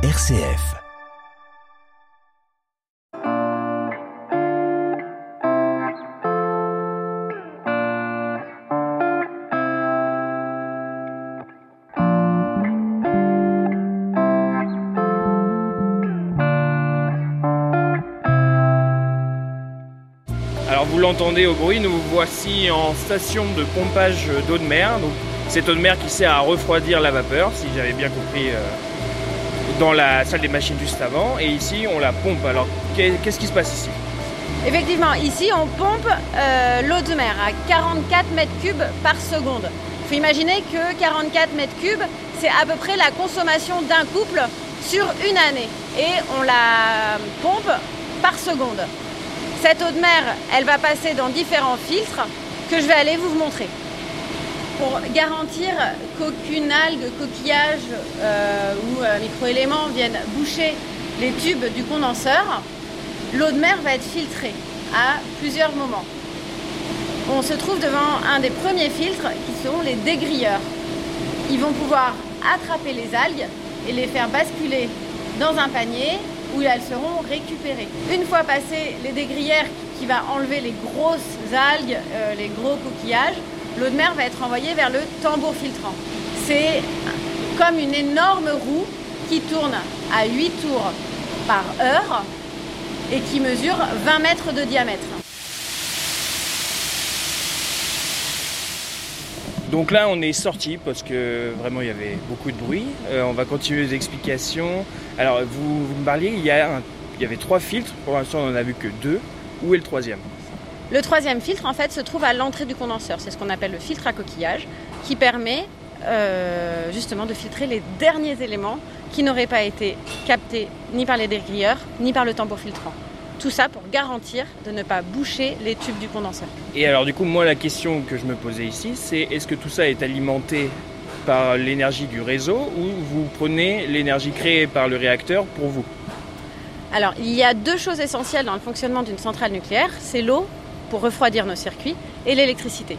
RCF. Alors vous l'entendez au bruit, nous voici en station de pompage d'eau de mer. Donc cette eau de mer qui sert à refroidir la vapeur, si j'avais bien compris, euh, dans la salle des machines juste avant. Et ici on la pompe. Alors qu'est- qu'est-ce qui se passe ici? Effectivement, ici on pompe euh, l'eau de mer à 44 mètres cubes par seconde. Il faut imaginer que 44 mètres cubes, c'est à peu près la consommation d'un couple sur une année. Et on la pompe par seconde. Cette eau de mer, elle va passer dans différents filtres que je vais aller vous montrer. Pour garantir qu'aucune algue, coquillage euh, ou euh, microélément viennent boucher les tubes du condenseur, l'eau de mer va être filtrée à plusieurs moments. On se trouve devant un des premiers filtres qui sont les dégrilleurs. Ils vont pouvoir attraper les algues et les faire basculer dans un panier où elles seront récupérées. Une fois passées les dégrilleurs qui va enlever les grosses algues, euh, les gros coquillages, l'eau de mer va être envoyée vers le tambour filtrant. C'est comme une énorme roue qui tourne à 8 tours par heure et qui mesure 20 mètres de diamètre. Donc là on est sorti parce que vraiment il y avait beaucoup de bruit. Euh, on va continuer les explications. Alors vous, me parliez, il y, il y avait trois filtres. Pour l'instant on n'en a vu que deux. Où est le troisième? Le troisième filtre, en fait, se trouve à l'entrée du condenseur. C'est ce qu'on appelle le filtre à coquillage, qui permet euh, justement de filtrer les derniers éléments qui n'auraient pas été captés ni par les dégrilleurs, ni par le tambour filtrant. Tout ça pour garantir de ne pas boucher les tubes du condenseur. Et alors du coup moi la question que je me posais ici c'est est-ce que tout ça est alimenté par l'énergie du réseau ou vous prenez l'énergie créée par le réacteur pour vous? Alors, il y a deux choses essentielles dans le fonctionnement d'une centrale nucléaire, c'est l'eau pour refroidir nos circuits et l'électricité.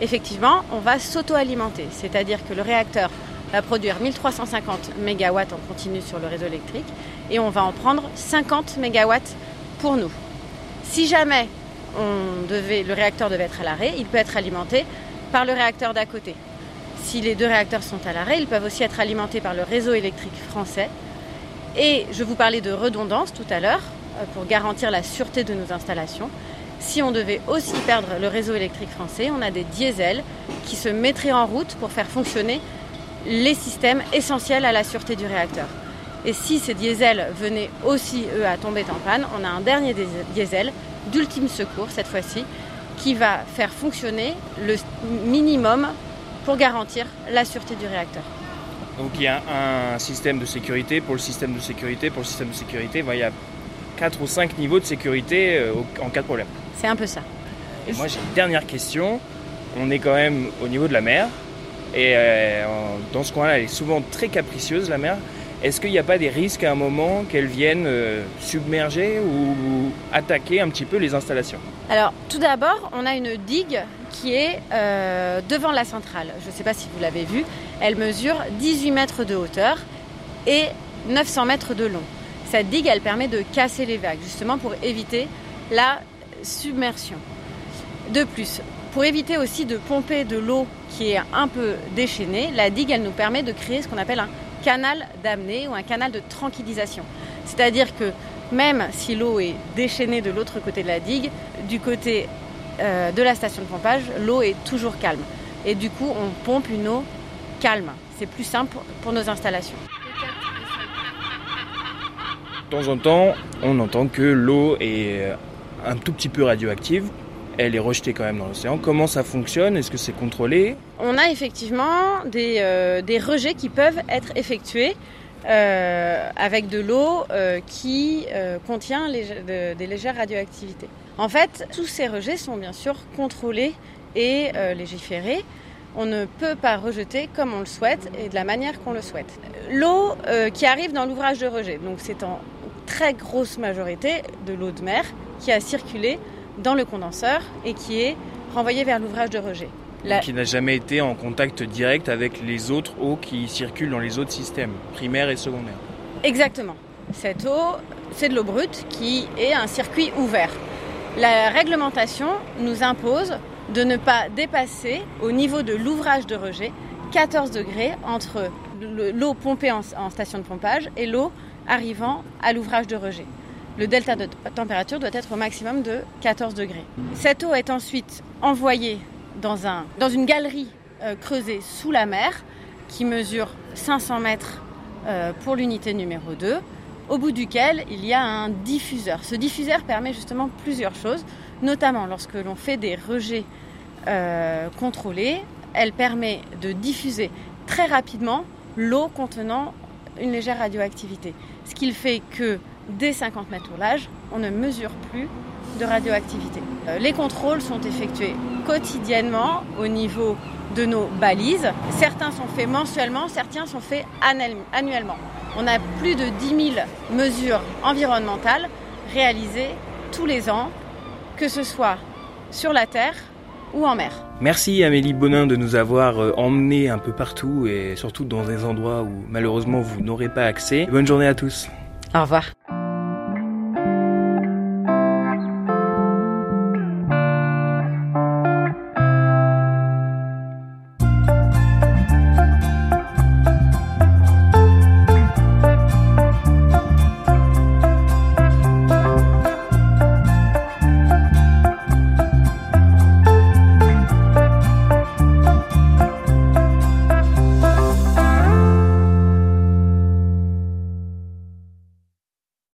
Effectivement, on va s'auto-alimenter, c'est-à-dire que le réacteur va produire 1350 MW en continu sur le réseau électrique et on va en prendre 50 MW pour nous. Si jamais le réacteur devait être à l'arrêt, il peut être alimenté par le réacteur d'à côté. Si les deux réacteurs sont à l'arrêt, ils peuvent aussi être alimentés par le réseau électrique français et je vous parlais de redondance tout à l'heure euh, pour garantir la sûreté de nos installations. Si on devait aussi perdre le réseau électrique français, on a des diesels qui se mettraient en route pour faire fonctionner les systèmes essentiels à la sûreté du réacteur. Et si ces diesels venaient aussi, eux, à tomber en panne, on a un dernier diesel d'ultime secours, cette fois-ci, qui va faire fonctionner le minimum pour garantir la sûreté du réacteur. Donc il y a un système de sécurité pour le système de sécurité pour le système de sécurité. Il y a quatre ou cinq niveaux de sécurité euh, en cas de problème. C'est un peu ça. Et moi j'ai une dernière question. On est quand même au niveau de la mer et euh, dans ce coin-là elle est souvent très capricieuse la mer. Est-ce qu'il n'y a pas des risques à un moment qu'elle vienne euh, submerger ou attaquer un petit peu les installations? Alors, tout d'abord, on a une digue qui est euh, devant la centrale. Je ne sais pas si vous l'avez vue. Elle mesure 18 mètres de hauteur et 900 mètres de long. Cette digue, elle permet de casser les vagues, justement pour éviter la submersion. De plus, pour éviter aussi de pomper de l'eau qui est un peu déchaînée, la digue, elle nous permet de créer ce qu'on appelle un canal d'amener ou un canal de tranquillisation. C'est-à-dire que même si l'eau est déchaînée de l'autre côté de la digue, du côté euh, de la station de pompage, l'eau est toujours calme. Et du coup, on pompe une eau calme. C'est plus simple pour- pour nos installations. De temps en temps, on entend que l'eau est euh, un tout petit peu radioactive. Elle est rejetée quand même dans l'océan. Comment ça fonctionne? Est-ce que c'est contrôlé? On a effectivement des, euh, rejets qui peuvent être effectués euh, avec de l'eau qui contient des légères radioactivités. En fait, tous ces rejets sont bien sûr contrôlés et légiférés. On ne peut pas rejeter comme on le souhaite et de la manière qu'on le souhaite. L'eau qui arrive dans l'ouvrage de rejet, donc c'est en très grosse majorité de l'eau de mer qui a circulé dans le condenseur et qui est renvoyée vers l'ouvrage de rejet. La- Qui n'a jamais été en contact direct avec les autres eaux qui circulent dans les autres systèmes, primaires et secondaires. Exactement. Cette eau, c'est de l'eau brute qui est un circuit ouvert. La réglementation nous impose de ne pas dépasser au niveau de l'ouvrage de rejet 14 degrés entre l'eau pompée en, station de pompage et l'eau arrivant à l'ouvrage de rejet. Le delta de température doit être au maximum de 14 degrés. Cette eau est ensuite envoyée dans, un, dans une galerie euh, creusée sous la mer qui mesure 500 mètres euh, pour l'unité numéro 2, au bout duquel il y a un diffuseur. Ce diffuseur permet justement plusieurs choses, notamment lorsque l'on fait des rejets euh, contrôlés, elle permet de diffuser très rapidement l'eau contenant une légère radioactivité. Ce qui fait que dès 50 mètres au large, on ne mesure plus de radioactivité. Euh, les contrôles sont effectués quotidiennement au niveau de nos balises. Certains sont faits mensuellement, certains sont faits annuellement. On a plus de 10 000 mesures environnementales réalisées tous les ans, que ce soit sur la Terre ou en mer. Merci Amélie Bonin de nous avoir euh, emmenés un peu partout et surtout dans des endroits où malheureusement vous n'aurez pas accès. Bonne journée à tous. Au revoir.